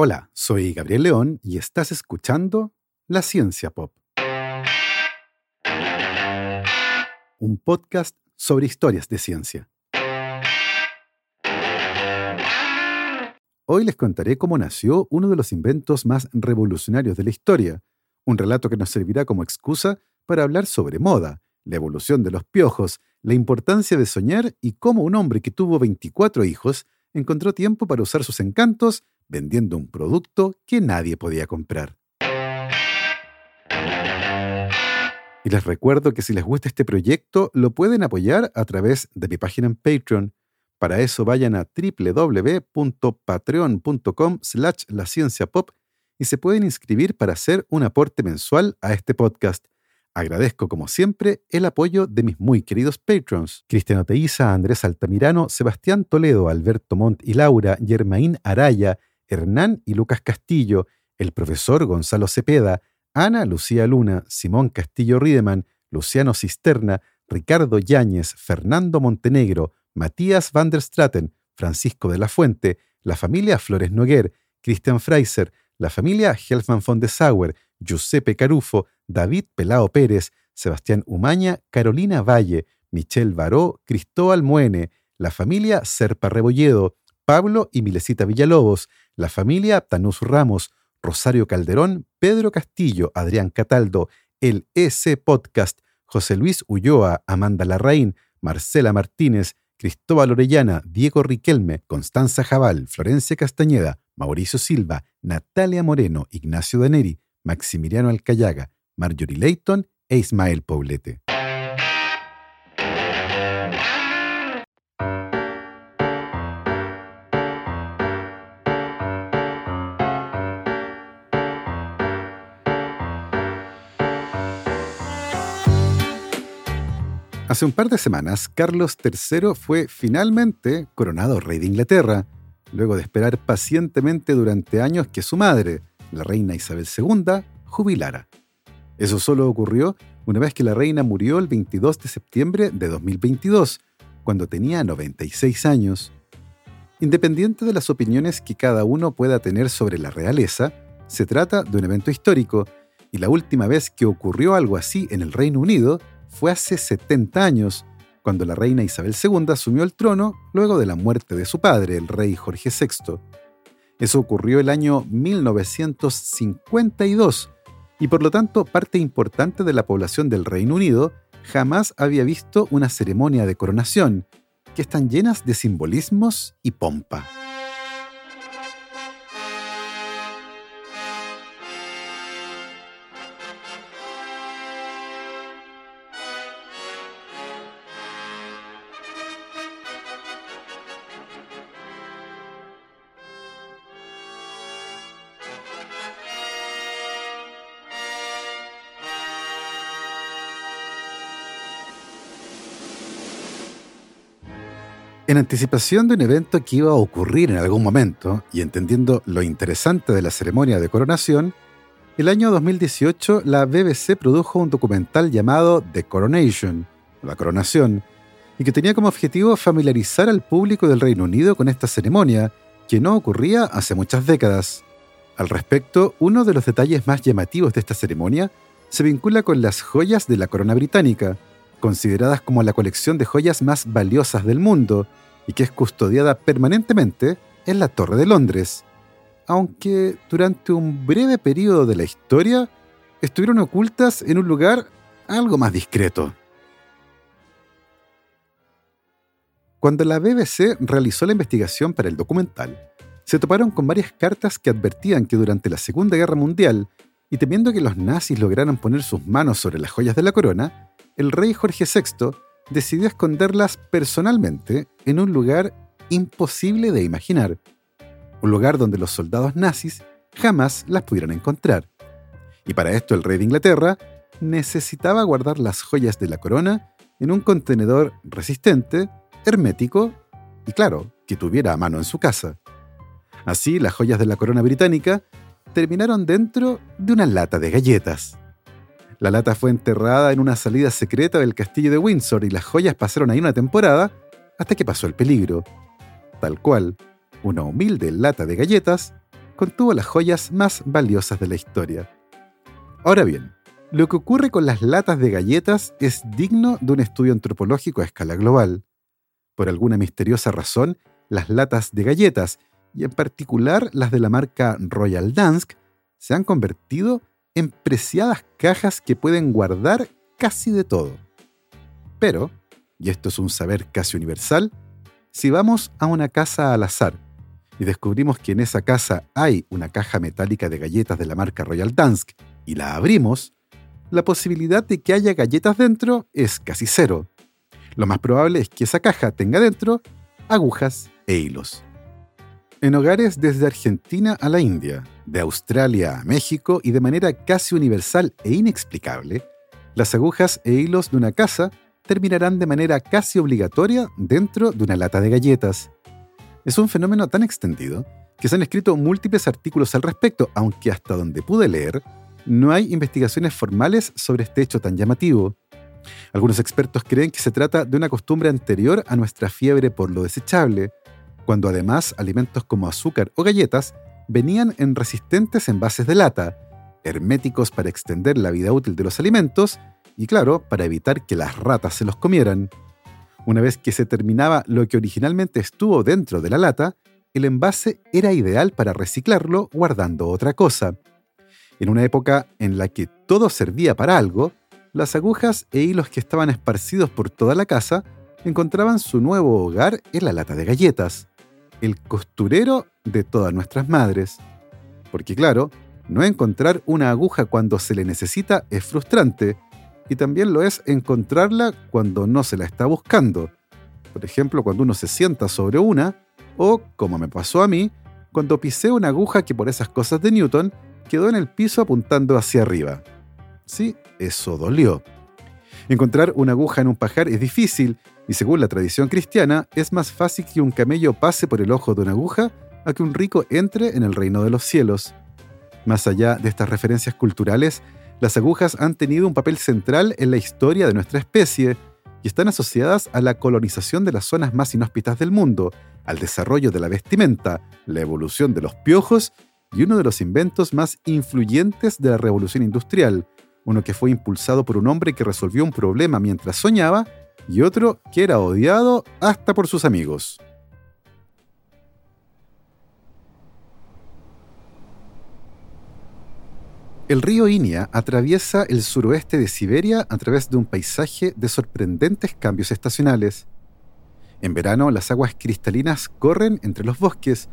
Hola, soy Gabriel León y estás escuchando La Ciencia Pop. Un podcast sobre historias de ciencia. Hoy les contaré cómo nació uno de los inventos más revolucionarios de la historia, un relato que nos servirá como excusa para hablar sobre moda, la evolución de los piojos, la importancia de soñar y cómo un hombre que tuvo 24 hijos encontró tiempo para usar sus encantos vendiendo un producto que nadie podía comprar. Y les recuerdo que si les gusta este proyecto, lo pueden apoyar a través de mi página en Patreon. Para eso vayan a www.patreon.com slash la pop y se pueden inscribir para hacer un aporte mensual a este podcast. Agradezco, como siempre, el apoyo de mis muy queridos patrons: Cristiano Teiza, Andrés Altamirano, Sebastián Toledo, Alberto Montt y Laura, Germaín Araya, Hernán y Lucas Castillo, el profesor Gonzalo Cepeda, Ana Lucía Luna, Simón Castillo Riedemann, Luciano Cisterna, Ricardo Yáñez, Fernando Montenegro, Matías van der Straten, Francisco de la Fuente, la familia Flores Noguer, Christian Freiser, la familia Helfman von de Sauer, Giuseppe Carufo, David Pelao Pérez, Sebastián Umaña, Carolina Valle, Michelle Baró, Cristóbal Muene, la familia Serpa Rebolledo, Pablo y Milesita Villalobos, la familia Tanús Ramos, Rosario Calderón, Pedro Castillo, Adrián Cataldo, el EC Podcast, José Luis Ulloa, Amanda Larraín, Marcela Martínez, Cristóbal Orellana, Diego Riquelme, Constanza Jabal, Florencia Castañeda, Mauricio Silva, Natalia Moreno, Ignacio Daneri, Maximiliano Alcayaga, Marjorie Leighton e Ismael Poblete. Hace un par de semanas, Carlos III fue finalmente coronado rey de Inglaterra, luego de esperar pacientemente durante años que su madre, la reina Isabel II, jubilara. Eso solo ocurrió una vez que la reina murió el 22 de septiembre de 2022, cuando tenía 96 años. Independiente de las opiniones que cada uno pueda tener sobre la realeza, se trata de un evento histórico, y la última vez que ocurrió algo así en el Reino Unido fue hace 70 años, cuando la reina Isabel II asumió el trono luego de la muerte de su padre, el rey Jorge VI. Eso ocurrió el año 1952 y por lo tanto parte importante de la población del Reino Unido jamás había visto una ceremonia de coronación, que están llenas de simbolismos y pompa. En anticipación de un evento que iba a ocurrir en algún momento, y entendiendo lo interesante de la ceremonia de coronación, el año 2018 la BBC produjo un documental llamado The Coronation, la coronación, y que tenía como objetivo familiarizar al público del Reino Unido con esta ceremonia, que no ocurría hace muchas décadas. Al respecto, uno de los detalles más llamativos de esta ceremonia se vincula con las joyas de la corona británica, consideradas como la colección de joyas más valiosas del mundo y que es custodiada permanentemente en la Torre de Londres, aunque durante un breve periodo de la historia estuvieron ocultas en un lugar algo más discreto. Cuando la BBC realizó la investigación para el documental, se toparon con varias cartas que advertían que durante la Segunda Guerra Mundial, y temiendo que los nazis lograran poner sus manos sobre las joyas de la corona, el rey Jorge VI decidió esconderlas personalmente en un lugar imposible de imaginar, un lugar donde los soldados nazis jamás las pudieran encontrar. Y para esto el rey de Inglaterra necesitaba guardar las joyas de la corona en un contenedor resistente, hermético y claro, que tuviera a mano en su casa. Así, las joyas de la corona británica terminaron dentro de una lata de galletas. La lata fue enterrada en una salida secreta del castillo de Windsor y las joyas pasaron ahí una temporada hasta que pasó el peligro. Tal cual, una humilde lata de galletas contuvo las joyas más valiosas de la historia. Ahora bien, lo que ocurre con las latas de galletas es digno de un estudio antropológico a escala global. Por alguna misteriosa razón, las latas de galletas, y en particular las de la marca Royal Dansk, se han convertido en preciadas cajas que pueden guardar casi de todo. Pero, y esto es un saber casi universal, si vamos a una casa al azar y descubrimos que en esa casa hay una caja metálica de galletas de la marca Royal Dansk y la abrimos, la posibilidad de que haya galletas dentro es casi cero. Lo más probable es que esa caja tenga dentro agujas e hilos. En hogares desde Argentina a la India, de Australia a México y de manera casi universal e inexplicable, las agujas e hilos de una casa terminarán de manera casi obligatoria dentro de una lata de galletas. Es un fenómeno tan extendido que se han escrito múltiples artículos al respecto, aunque hasta donde pude leer, no hay investigaciones formales sobre este hecho tan llamativo. Algunos expertos creen que se trata de una costumbre anterior a nuestra fiebre por lo desechable, cuando además alimentos como azúcar o galletas venían en resistentes envases de lata, herméticos para extender la vida útil de los alimentos y claro, para evitar que las ratas se los comieran. Una vez que se terminaba lo que originalmente estuvo dentro de la lata, el envase era ideal para reciclarlo guardando otra cosa. En una época en la que todo servía para algo, las agujas e hilos que estaban esparcidos por toda la casa encontraban su nuevo hogar en la lata de galletas, el costurero de todas nuestras madres. Porque claro, no encontrar una aguja cuando se le necesita es frustrante, y también lo es encontrarla cuando no se la está buscando. Por ejemplo, cuando uno se sienta sobre una, o, como me pasó a mí, cuando pisé una aguja que por esas cosas de Newton quedó en el piso apuntando hacia arriba. Sí, eso dolió. Encontrar una aguja en un pajar es difícil y según la tradición cristiana es más fácil que un camello pase por el ojo de una aguja a que un rico entre en el reino de los cielos. Más allá de estas referencias culturales, las agujas han tenido un papel central en la historia de nuestra especie y están asociadas a la colonización de las zonas más inhóspitas del mundo, al desarrollo de la vestimenta, la evolución de los piojos y uno de los inventos más influyentes de la revolución industrial, uno que fue impulsado por un hombre que resolvió un problema mientras soñaba y otro que era odiado hasta por sus amigos. El río Inia atraviesa el suroeste de Siberia a través de un paisaje de sorprendentes cambios estacionales. En verano las aguas cristalinas corren entre los bosques,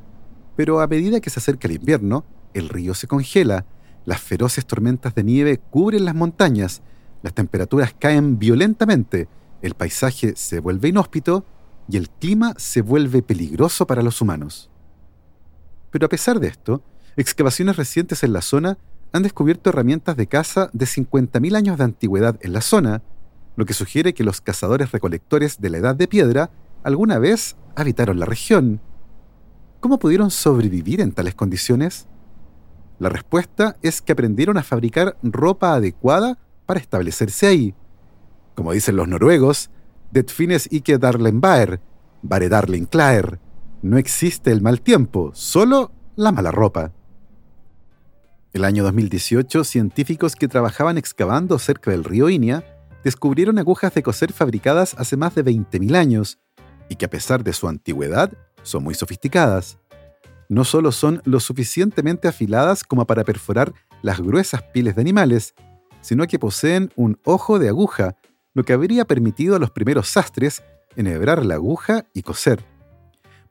pero a medida que se acerca el invierno, el río se congela, las feroces tormentas de nieve cubren las montañas, las temperaturas caen violentamente, el paisaje se vuelve inhóspito y el clima se vuelve peligroso para los humanos. Pero a pesar de esto, excavaciones recientes en la zona han descubierto herramientas de caza de 50.000 años de antigüedad en la zona, lo que sugiere que los cazadores recolectores de la Edad de Piedra alguna vez habitaron la región. ¿Cómo pudieron sobrevivir en tales condiciones? La respuesta es que aprendieron a fabricar ropa adecuada para establecerse ahí. Como dicen los noruegos, Det fines ikke darlen baer, bare darlen klaer. No existe el mal tiempo, solo la mala ropa. El año 2018, científicos que trabajaban excavando cerca del río Inia descubrieron agujas de coser fabricadas hace más de 20.000 años y que a pesar de su antigüedad son muy sofisticadas. No solo son lo suficientemente afiladas como para perforar las gruesas pieles de animales, sino que poseen un ojo de aguja, lo que habría permitido a los primeros sastres enhebrar la aguja y coser.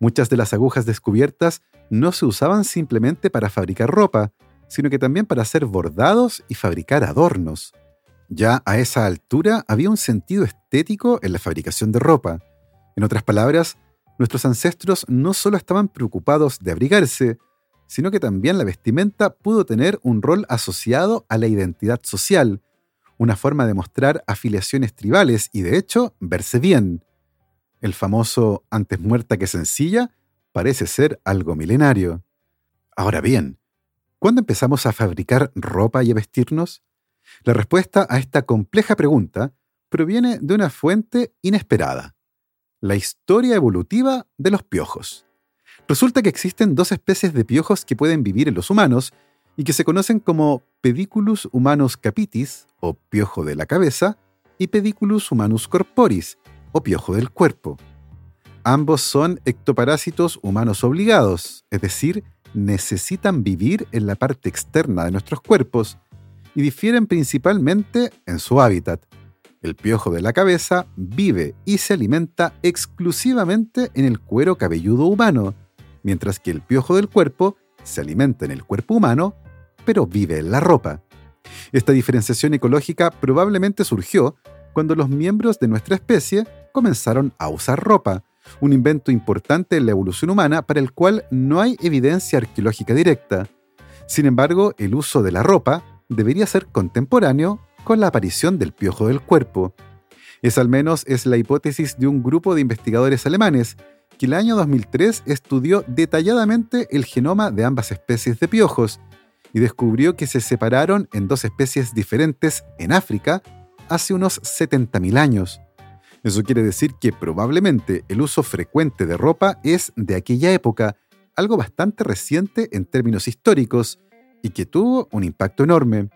Muchas de las agujas descubiertas no se usaban simplemente para fabricar ropa, sino que también para hacer bordados y fabricar adornos. Ya a esa altura había un sentido estético en la fabricación de ropa. En otras palabras, nuestros ancestros no solo estaban preocupados de abrigarse, sino que también la vestimenta pudo tener un rol asociado a la identidad social, una forma de mostrar afiliaciones tribales y de hecho verse bien. El famoso antes muerta que sencilla parece ser algo milenario. Ahora bien, ¿Cuándo empezamos a fabricar ropa y a vestirnos? La respuesta a esta compleja pregunta proviene de una fuente inesperada, la historia evolutiva de los piojos. Resulta que existen dos especies de piojos que pueden vivir en los humanos y que se conocen como Pediculus humanus capitis, o piojo de la cabeza, y Pediculus humanus corporis, o piojo del cuerpo. Ambos son ectoparásitos humanos obligados, es decir, necesitan vivir en la parte externa de nuestros cuerpos y difieren principalmente en su hábitat. El piojo de la cabeza vive y se alimenta exclusivamente en el cuero cabelludo humano, mientras que el piojo del cuerpo se alimenta en el cuerpo humano, pero vive en la ropa. Esta diferenciación ecológica probablemente surgió cuando los miembros de nuestra especie comenzaron a usar ropa, un invento importante en la evolución humana para el cual no hay evidencia arqueológica directa. Sin embargo, el uso de la ropa debería ser contemporáneo con la aparición del piojo del cuerpo. Es al menos es la hipótesis de un grupo de investigadores alemanes que el año 2003 estudió detalladamente el genoma de ambas especies de piojos y descubrió que se separaron en dos especies diferentes en África hace unos 70.000 años. Eso quiere decir que probablemente el uso frecuente de ropa es de aquella época, algo bastante reciente en términos históricos, y que tuvo un impacto enorme.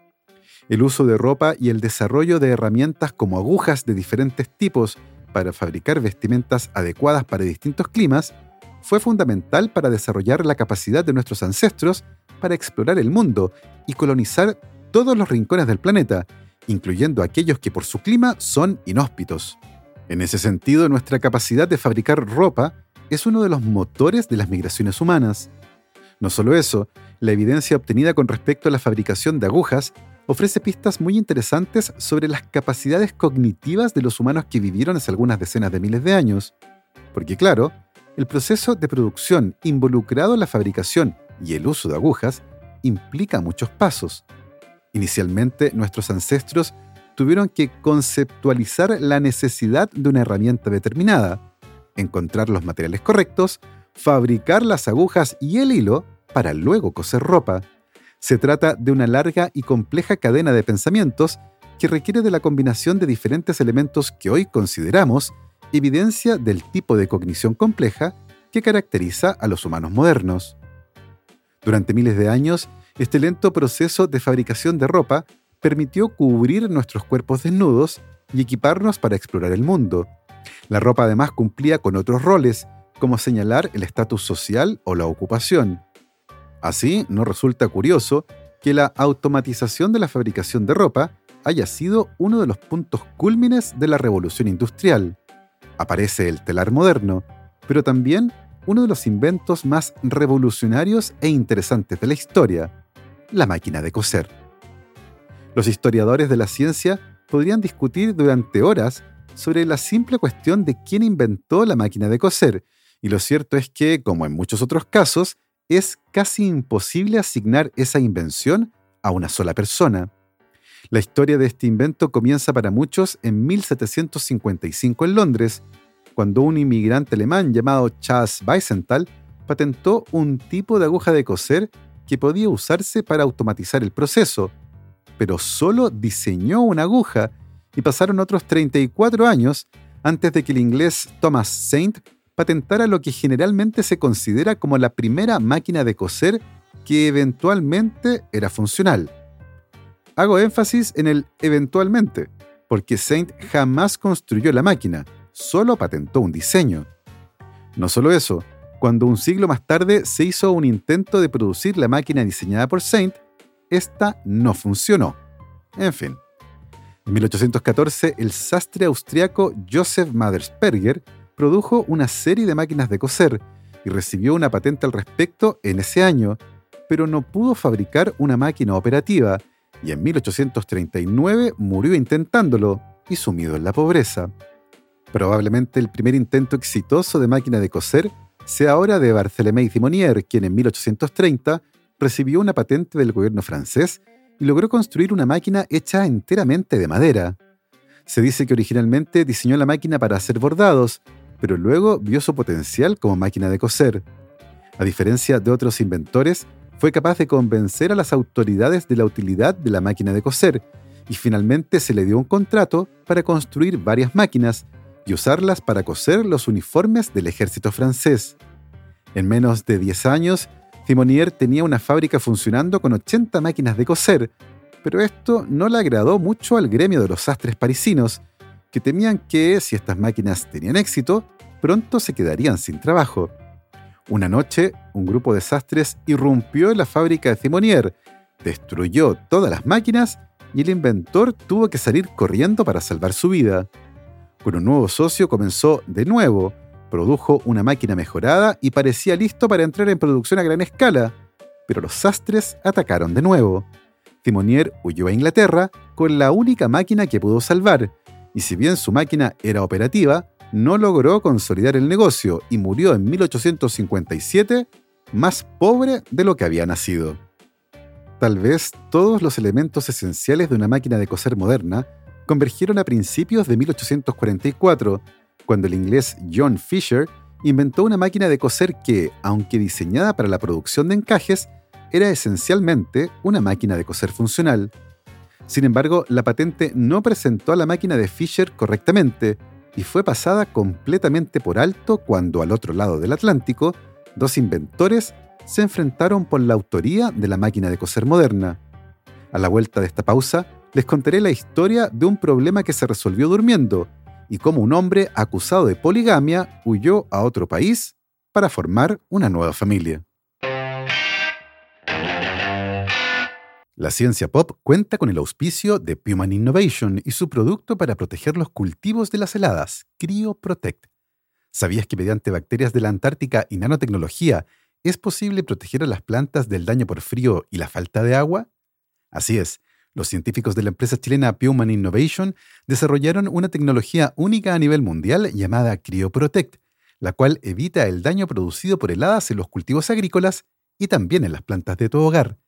El uso de ropa y el desarrollo de herramientas como agujas de diferentes tipos para fabricar vestimentas adecuadas para distintos climas fue fundamental para desarrollar la capacidad de nuestros ancestros para explorar el mundo y colonizar todos los rincones del planeta, incluyendo aquellos que por su clima son inhóspitos. En ese sentido, nuestra capacidad de fabricar ropa es uno de los motores de las migraciones humanas. No solo eso, la evidencia obtenida con respecto a la fabricación de agujas ofrece pistas muy interesantes sobre las capacidades cognitivas de los humanos que vivieron hace algunas decenas de miles de años. Porque claro, el proceso de producción involucrado en la fabricación y el uso de agujas implica muchos pasos. Inicialmente, nuestros ancestros tuvieron que conceptualizar la necesidad de una herramienta determinada, encontrar los materiales correctos, fabricar las agujas y el hilo para luego coser ropa. Se trata de una larga y compleja cadena de pensamientos que requiere de la combinación de diferentes elementos que hoy consideramos evidencia del tipo de cognición compleja que caracteriza a los humanos modernos. Durante miles de años, este lento proceso de fabricación de ropa permitió cubrir nuestros cuerpos desnudos y equiparnos para explorar el mundo. La ropa además cumplía con otros roles, como señalar el estatus social o la ocupación. Así, no resulta curioso que la automatización de la fabricación de ropa haya sido uno de los puntos cúlmines de la revolución industrial. Aparece el telar moderno, pero también uno de los inventos más revolucionarios e interesantes de la historia, la máquina de coser. Los historiadores de la ciencia podrían discutir durante horas sobre la simple cuestión de quién inventó la máquina de coser, y lo cierto es que, como en muchos otros casos, es casi imposible asignar esa invención a una sola persona. La historia de este invento comienza para muchos en 1755 en Londres, cuando un inmigrante alemán llamado Charles Weisenthal patentó un tipo de aguja de coser que podía usarse para automatizar el proceso, pero solo diseñó una aguja y pasaron otros 34 años antes de que el inglés Thomas Saint patentara lo que generalmente se considera como la primera máquina de coser que eventualmente era funcional. Hago énfasis en el eventualmente, porque Saint jamás construyó la máquina, solo patentó un diseño. No solo eso, cuando un siglo más tarde se hizo un intento de producir la máquina diseñada por Saint, esta no funcionó. En fin. En 1814, el sastre austriaco Joseph Madersperger produjo una serie de máquinas de coser y recibió una patente al respecto en ese año, pero no pudo fabricar una máquina operativa y en 1839 murió intentándolo y sumido en la pobreza. Probablemente el primer intento exitoso de máquina de coser sea ahora de Barthélemy Simonier, quien en 1830 recibió una patente del gobierno francés y logró construir una máquina hecha enteramente de madera. Se dice que originalmente diseñó la máquina para hacer bordados, pero luego vio su potencial como máquina de coser. A diferencia de otros inventores, fue capaz de convencer a las autoridades de la utilidad de la máquina de coser y finalmente se le dio un contrato para construir varias máquinas y usarlas para coser los uniformes del ejército francés. En menos de 10 años, Simonier tenía una fábrica funcionando con 80 máquinas de coser, pero esto no le agradó mucho al gremio de los sastres parisinos, que temían que, si estas máquinas tenían éxito, pronto se quedarían sin trabajo. Una noche, un grupo de sastres irrumpió en la fábrica de Simonier, destruyó todas las máquinas y el inventor tuvo que salir corriendo para salvar su vida. Con un nuevo socio comenzó de nuevo, produjo una máquina mejorada y parecía listo para entrar en producción a gran escala, pero los sastres atacaron de nuevo. Simonier huyó a Inglaterra con la única máquina que pudo salvar, y si bien su máquina era operativa, no logró consolidar el negocio y murió en 1857 más pobre de lo que había nacido. Tal vez todos los elementos esenciales de una máquina de coser moderna convergieron a principios de 1844, cuando el inglés John Fisher inventó una máquina de coser que, aunque diseñada para la producción de encajes, era esencialmente una máquina de coser funcional. Sin embargo, la patente no presentó a la máquina de Fisher correctamente y fue pasada completamente por alto cuando al otro lado del Atlántico, dos inventores se enfrentaron por la autoría de la máquina de coser moderna. A la vuelta de esta pausa, les contaré la historia de un problema que se resolvió durmiendo y cómo un hombre acusado de poligamia huyó a otro país para formar una nueva familia. La ciencia pop cuenta con el auspicio de Puman Innovation y su producto para proteger los cultivos de las heladas, CryoProtect. ¿Sabías que mediante bacterias de la Antártica y nanotecnología es posible proteger a las plantas del daño por frío y la falta de agua? Así es, los científicos de la empresa chilena Puman Innovation desarrollaron una tecnología única a nivel mundial llamada CryoProtect, la cual evita el daño producido por heladas en los cultivos agrícolas y también en las plantas de tu hogar.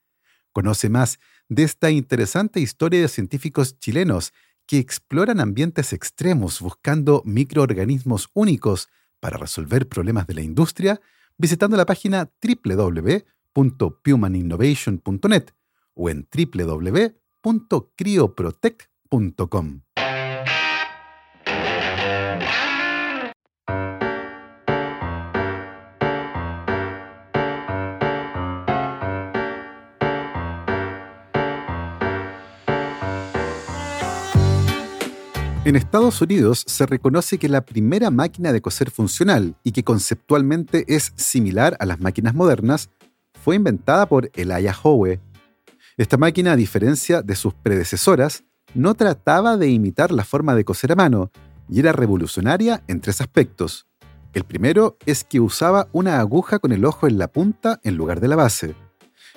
Conoce más de esta interesante historia de científicos chilenos que exploran ambientes extremos buscando microorganismos únicos para resolver problemas de la industria visitando la página www.pumaninnovation.net o en www.crioprotect.com. En Estados Unidos se reconoce que la primera máquina de coser funcional y que conceptualmente es similar a las máquinas modernas fue inventada por Elijah Howe. Esta máquina, a diferencia de sus predecesoras, no trataba de imitar la forma de coser a mano y era revolucionaria en tres aspectos. El primero es que usaba una aguja con el ojo en la punta en lugar de la base.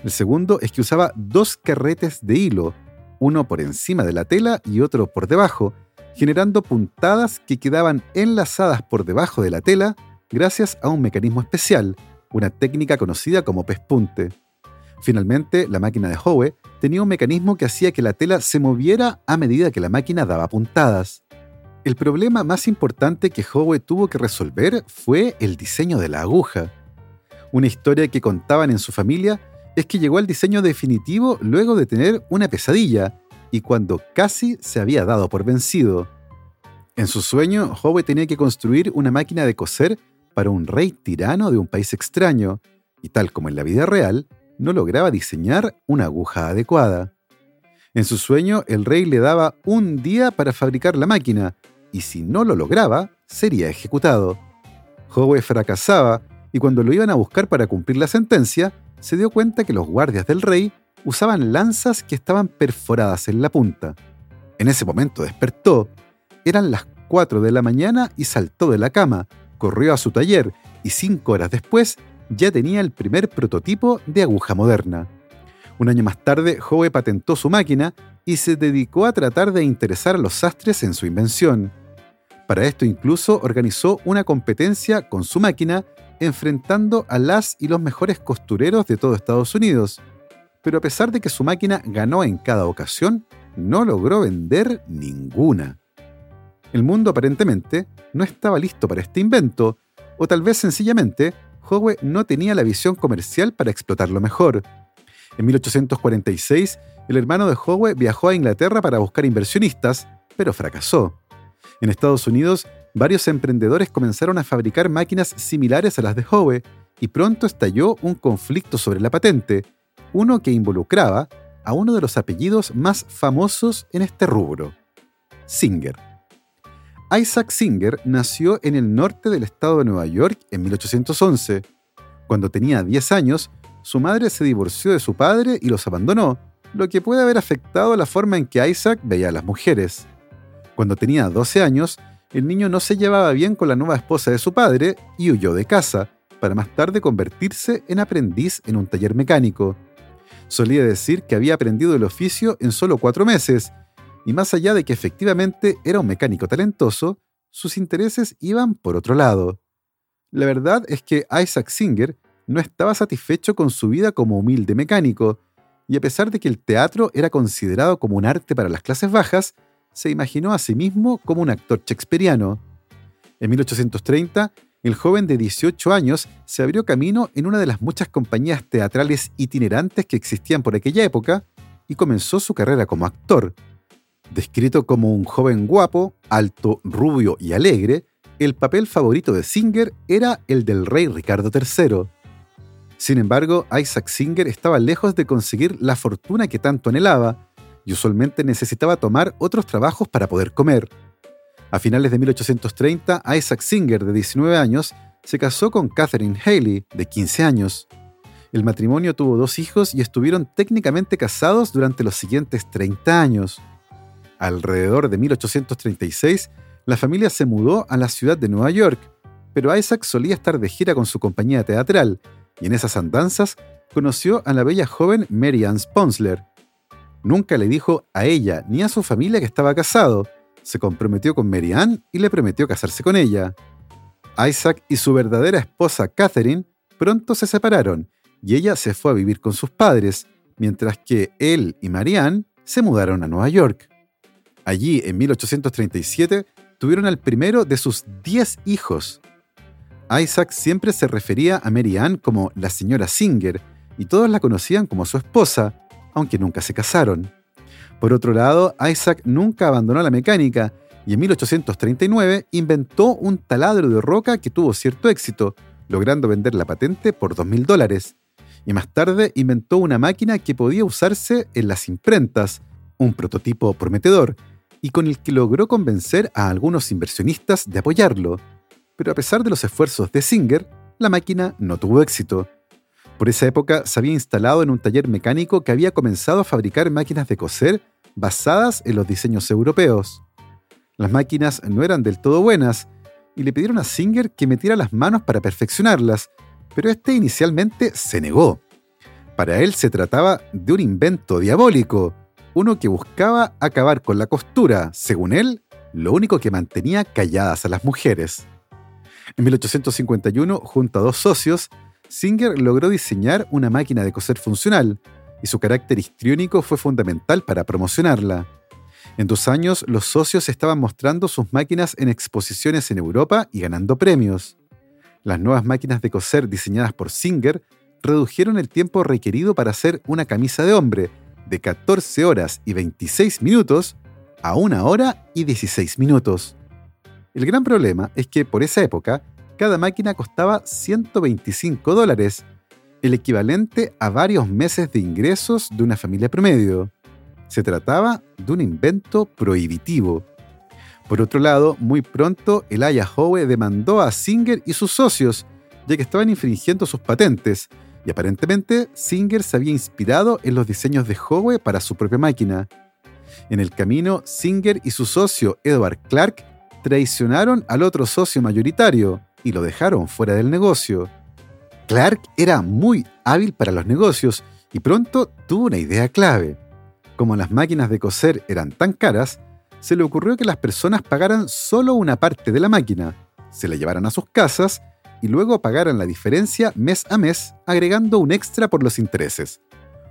El segundo es que usaba dos carretes de hilo, uno por encima de la tela y otro por debajo, generando puntadas que quedaban enlazadas por debajo de la tela gracias a un mecanismo especial, una técnica conocida como pespunte. Finalmente, la máquina de Howe tenía un mecanismo que hacía que la tela se moviera a medida que la máquina daba puntadas. El problema más importante que Howe tuvo que resolver fue el diseño de la aguja. Una historia que contaban en su familia es que llegó al diseño definitivo luego de tener una pesadilla, y cuando casi se había dado por vencido. En su sueño, Howe tenía que construir una máquina de coser para un rey tirano de un país extraño, y tal como en la vida real, no lograba diseñar una aguja adecuada. En su sueño, el rey le daba un día para fabricar la máquina, y si no lo lograba, sería ejecutado. Howe fracasaba, y cuando lo iban a buscar para cumplir la sentencia, se dio cuenta que los guardias del rey usaban lanzas que estaban perforadas en la punta. En ese momento despertó. Eran las 4 de la mañana y saltó de la cama, corrió a su taller y cinco horas después ya tenía el primer prototipo de aguja moderna. Un año más tarde, Howe patentó su máquina y se dedicó a tratar de interesar a los sastres en su invención. Para esto incluso organizó una competencia con su máquina enfrentando a las y los mejores costureros de todo Estados Unidos pero a pesar de que su máquina ganó en cada ocasión, no logró vender ninguna. El mundo aparentemente no estaba listo para este invento, o tal vez sencillamente Howe no tenía la visión comercial para explotarlo mejor. En 1846, el hermano de Howe viajó a Inglaterra para buscar inversionistas, pero fracasó. En Estados Unidos, varios emprendedores comenzaron a fabricar máquinas similares a las de Howe, y pronto estalló un conflicto sobre la patente, uno que involucraba a uno de los apellidos más famosos en este rubro, Singer. Isaac Singer nació en el norte del estado de Nueva York en 1811. Cuando tenía 10 años, su madre se divorció de su padre y los abandonó, lo que puede haber afectado la forma en que Isaac veía a las mujeres. Cuando tenía 12 años, el niño no se llevaba bien con la nueva esposa de su padre y huyó de casa, para más tarde convertirse en aprendiz en un taller mecánico. Solía decir que había aprendido el oficio en solo cuatro meses, y más allá de que efectivamente era un mecánico talentoso, sus intereses iban por otro lado. La verdad es que Isaac Singer no estaba satisfecho con su vida como humilde mecánico, y a pesar de que el teatro era considerado como un arte para las clases bajas, se imaginó a sí mismo como un actor shakespeariano. En 1830, el joven de 18 años se abrió camino en una de las muchas compañías teatrales itinerantes que existían por aquella época y comenzó su carrera como actor. Descrito como un joven guapo, alto, rubio y alegre, el papel favorito de Singer era el del rey Ricardo III. Sin embargo, Isaac Singer estaba lejos de conseguir la fortuna que tanto anhelaba, y usualmente necesitaba tomar otros trabajos para poder comer. A finales de 1830, Isaac Singer, de 19 años, se casó con Catherine Haley, de 15 años. El matrimonio tuvo dos hijos y estuvieron técnicamente casados durante los siguientes 30 años. Alrededor de 1836, la familia se mudó a la ciudad de Nueva York, pero Isaac solía estar de gira con su compañía teatral, y en esas andanzas conoció a la bella joven Mary Ann Sponsler, Nunca le dijo a ella ni a su familia que estaba casado. Se comprometió con Mary Ann y le prometió casarse con ella. Isaac y su verdadera esposa Catherine pronto se separaron y ella se fue a vivir con sus padres, mientras que él y Marianne se mudaron a Nueva York. Allí, en 1837, tuvieron al primero de sus 10 hijos. Isaac siempre se refería a Mary Ann como la señora Singer, y todos la conocían como su esposa, aunque nunca se casaron. Por otro lado, Isaac nunca abandonó la mecánica y en 1839 inventó un taladro de roca que tuvo cierto éxito, logrando vender la patente por 2.000 dólares. Y más tarde inventó una máquina que podía usarse en las imprentas, un prototipo prometedor, y con el que logró convencer a algunos inversionistas de apoyarlo. Pero a pesar de los esfuerzos de Singer, la máquina no tuvo éxito. Por esa época se había instalado en un taller mecánico que había comenzado a fabricar máquinas de coser basadas en los diseños europeos. Las máquinas no eran del todo buenas y le pidieron a Singer que metiera las manos para perfeccionarlas, pero este inicialmente se negó. Para él se trataba de un invento diabólico, uno que buscaba acabar con la costura, según él, lo único que mantenía calladas a las mujeres. En 1851, junto a dos socios, Singer logró diseñar una máquina de coser funcional, y su carácter histriónico fue fundamental para promocionarla. En dos años, los socios estaban mostrando sus máquinas en exposiciones en Europa y ganando premios. Las nuevas máquinas de coser diseñadas por Singer redujeron el tiempo requerido para hacer una camisa de hombre de 14 horas y 26 minutos a una hora y 16 minutos. El gran problema es que por esa época cada máquina costaba 125 dólares, el equivalente a varios meses de ingresos de una familia promedio. Se trataba de un invento prohibitivo. Por otro lado, muy pronto Elijah Howe demandó a Singer y sus socios, ya que estaban infringiendo sus patentes, y aparentemente Singer se había inspirado en los diseños de Howe para su propia máquina. En el camino, Singer y su socio Edward Clark traicionaron al otro socio mayoritario, y lo dejaron fuera del negocio. Clark era muy hábil para los negocios y pronto tuvo una idea clave. Como las máquinas de coser eran tan caras, se le ocurrió que las personas pagaran solo una parte de la máquina, se la llevaran a sus casas y luego pagaran la diferencia mes a mes agregando un extra por los intereses.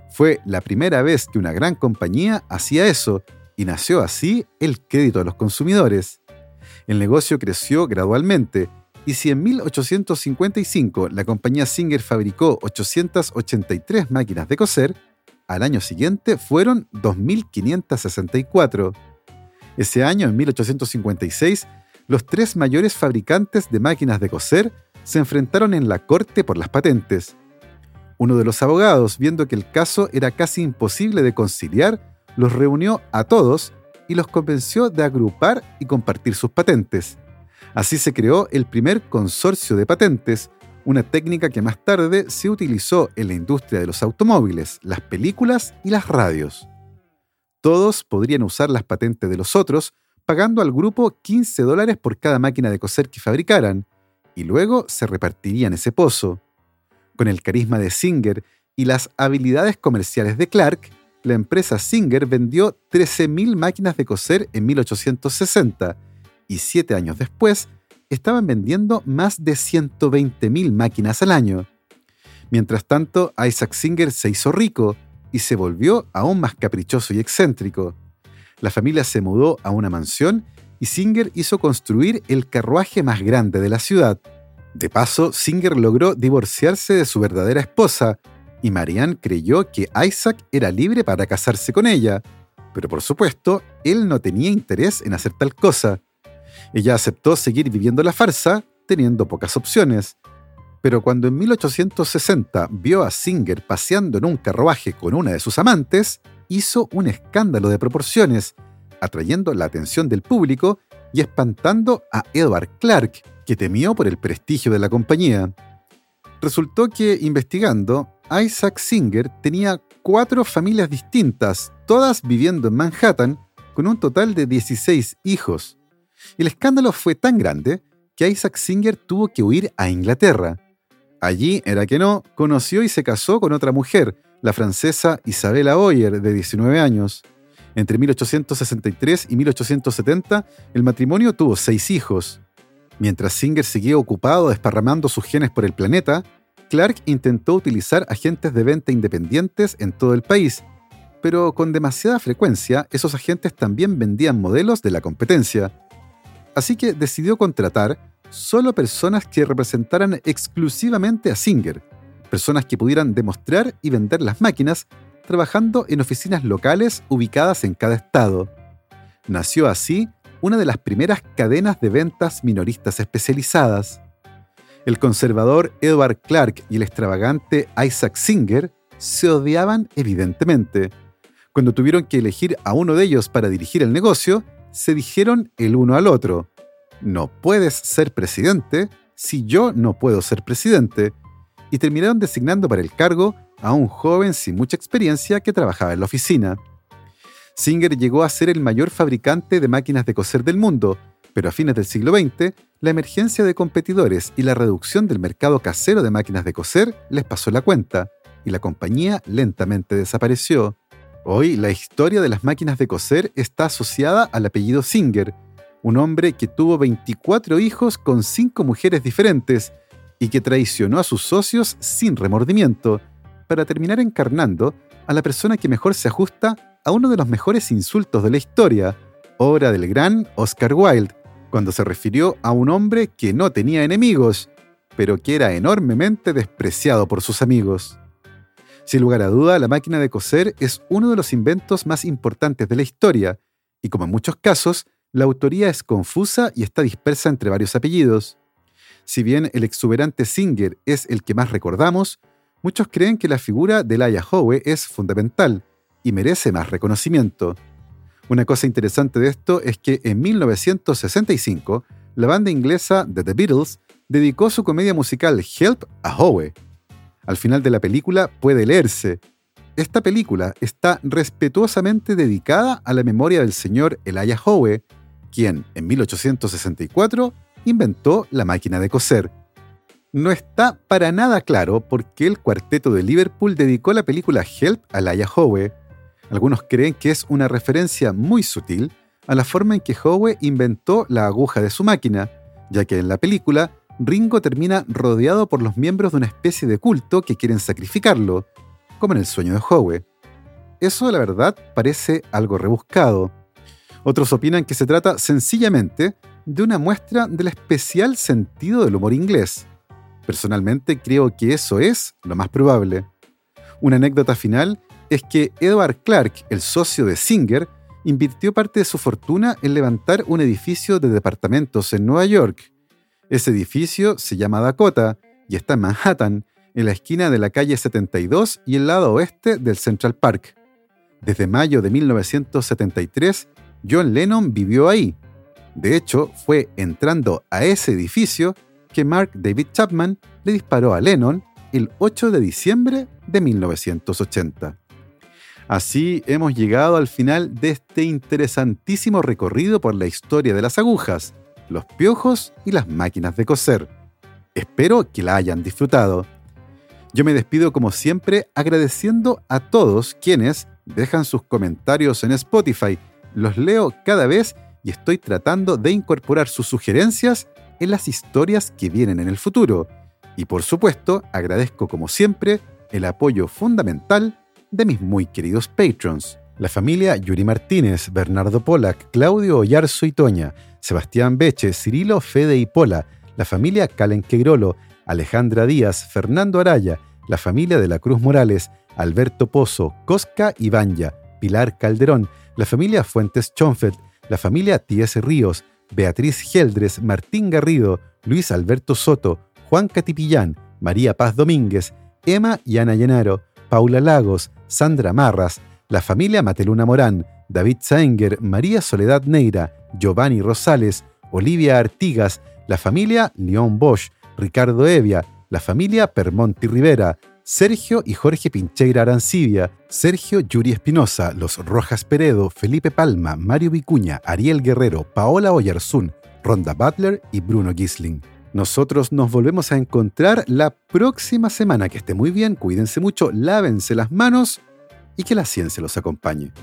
Fue la primera vez que una gran compañía hacía eso y nació así el crédito a los consumidores. El negocio creció gradualmente y si en 1855 la compañía Singer fabricó 883 máquinas de coser, al año siguiente fueron 2.564. Ese año, en 1856, los tres mayores fabricantes de máquinas de coser se enfrentaron en la corte por las patentes. Uno de los abogados, viendo que el caso era casi imposible de conciliar, los reunió a todos y los convenció de agrupar y compartir sus patentes. Así se creó el primer consorcio de patentes, una técnica que más tarde se utilizó en la industria de los automóviles, las películas y las radios. Todos podrían usar las patentes de los otros, pagando al grupo 15 dólares por cada máquina de coser que fabricaran, y luego se repartirían ese pozo. Con el carisma de Singer y las habilidades comerciales de Clark, la empresa Singer vendió 13.000 máquinas de coser en 1860 y siete años después estaban vendiendo más de 120.000 máquinas al año. Mientras tanto, Isaac Singer se hizo rico y se volvió aún más caprichoso y excéntrico. La familia se mudó a una mansión y Singer hizo construir el carruaje más grande de la ciudad. De paso, Singer logró divorciarse de su verdadera esposa, y Marianne creyó que Isaac era libre para casarse con ella, pero por supuesto, él no tenía interés en hacer tal cosa. Ella aceptó seguir viviendo la farsa, teniendo pocas opciones. Pero cuando en 1860 vio a Singer paseando en un carruaje con una de sus amantes, hizo un escándalo de proporciones, atrayendo la atención del público y espantando a Edward Clark, que temió por el prestigio de la compañía. Resultó que, investigando, Isaac Singer tenía cuatro familias distintas, todas viviendo en Manhattan, con un total de 16 hijos. El escándalo fue tan grande que Isaac Singer tuvo que huir a Inglaterra. Allí, era que no, conoció y se casó con otra mujer, la francesa Isabella Oyer, de 19 años. Entre 1863 y 1870, el matrimonio tuvo seis hijos. Mientras Singer seguía ocupado desparramando sus genes por el planeta, Clark intentó utilizar agentes de venta independientes en todo el país, pero con demasiada frecuencia esos agentes también vendían modelos de la competencia así que decidió contratar solo personas que representaran exclusivamente a Singer, personas que pudieran demostrar y vender las máquinas trabajando en oficinas locales ubicadas en cada estado. Nació así una de las primeras cadenas de ventas minoristas especializadas. El conservador Edward Clark y el extravagante Isaac Singer se odiaban evidentemente. Cuando tuvieron que elegir a uno de ellos para dirigir el negocio, se dijeron el uno al otro, no puedes ser presidente si yo no puedo ser presidente, y terminaron designando para el cargo a un joven sin mucha experiencia que trabajaba en la oficina. Singer llegó a ser el mayor fabricante de máquinas de coser del mundo, pero a fines del siglo XX, la emergencia de competidores y la reducción del mercado casero de máquinas de coser les pasó la cuenta, y la compañía lentamente desapareció. Hoy la historia de las máquinas de coser está asociada al apellido Singer, un hombre que tuvo 24 hijos con 5 mujeres diferentes y que traicionó a sus socios sin remordimiento, para terminar encarnando a la persona que mejor se ajusta a uno de los mejores insultos de la historia, obra del gran Oscar Wilde, cuando se refirió a un hombre que no tenía enemigos, pero que era enormemente despreciado por sus amigos. Sin lugar a duda, la máquina de coser es uno de los inventos más importantes de la historia, y como en muchos casos, la autoría es confusa y está dispersa entre varios apellidos. Si bien el exuberante Singer es el que más recordamos, muchos creen que la figura de Laia Howe es fundamental y merece más reconocimiento. Una cosa interesante de esto es que en 1965, la banda inglesa de The Beatles dedicó su comedia musical Help a Howe, al final de la película puede leerse. Esta película está respetuosamente dedicada a la memoria del señor Elijah Howe, quien en 1864 inventó la máquina de coser. No está para nada claro por qué el cuarteto de Liverpool dedicó la película Help a Elijah Howe. Algunos creen que es una referencia muy sutil a la forma en que Howe inventó la aguja de su máquina, ya que en la película Ringo termina rodeado por los miembros de una especie de culto que quieren sacrificarlo, como en el sueño de Howe. Eso, la verdad, parece algo rebuscado. Otros opinan que se trata sencillamente de una muestra del especial sentido del humor inglés. Personalmente creo que eso es lo más probable. Una anécdota final es que Edward Clark, el socio de Singer, invirtió parte de su fortuna en levantar un edificio de departamentos en Nueva York, Ese edificio se llama Dakota y está en Manhattan, en la esquina de la calle 72 y el lado oeste del Central Park. Desde mayo de 1973, John Lennon vivió ahí. De hecho, fue entrando a ese edificio que Mark David Chapman le disparó a Lennon el 8 de diciembre de 1980. Así hemos llegado al final de este interesantísimo recorrido por la historia de las agujas, los piojos y las máquinas de coser. Espero que la hayan disfrutado. Yo me despido como siempre agradeciendo a todos quienes dejan sus comentarios en Spotify. Los leo cada vez y estoy tratando de incorporar sus sugerencias las historias que vienen en el futuro. Y por supuesto, agradezco como siempre el apoyo fundamental de mis muy queridos patrons. La familia Yuri Martínez, Bernardo Polak, Claudio Oyarzo y Toña, Sebastián Beche, Cirilo Fede y Pola, la familia Calen Quegrolo, Alejandra Díaz, Fernando Araya, la familia de la Cruz Morales, Alberto Pozo, Cosca Ibanya, Pilar Calderón, la familia Fuentes Chonfet, la familia T.S. Ríos, Beatriz Geldres, Martín Garrido, Luis Alberto Soto, Juan Catipillán, María Paz Domínguez, Emma y Ana Llenaro, Paula Lagos, Sandra Marras, la familia Mateluna Morán, David Saenger, María Soledad Neira, Giovanni Rosales, Olivia Artigas, la familia León Bosch, Ricardo Evia, la familia Permonti Rivera, Sergio y Jorge Pincheira Arancibia, Sergio Yuri Espinosa, Los Rojas Peredo, Felipe Palma, Mario Vicuña, Ariel Guerrero, Paola Oyarzún, Ronda Butler y Bruno Gisling. Nosotros nos volvemos a encontrar la próxima semana. Que esté muy bien, cuídense mucho, lávense las manos y que la ciencia los acompañe.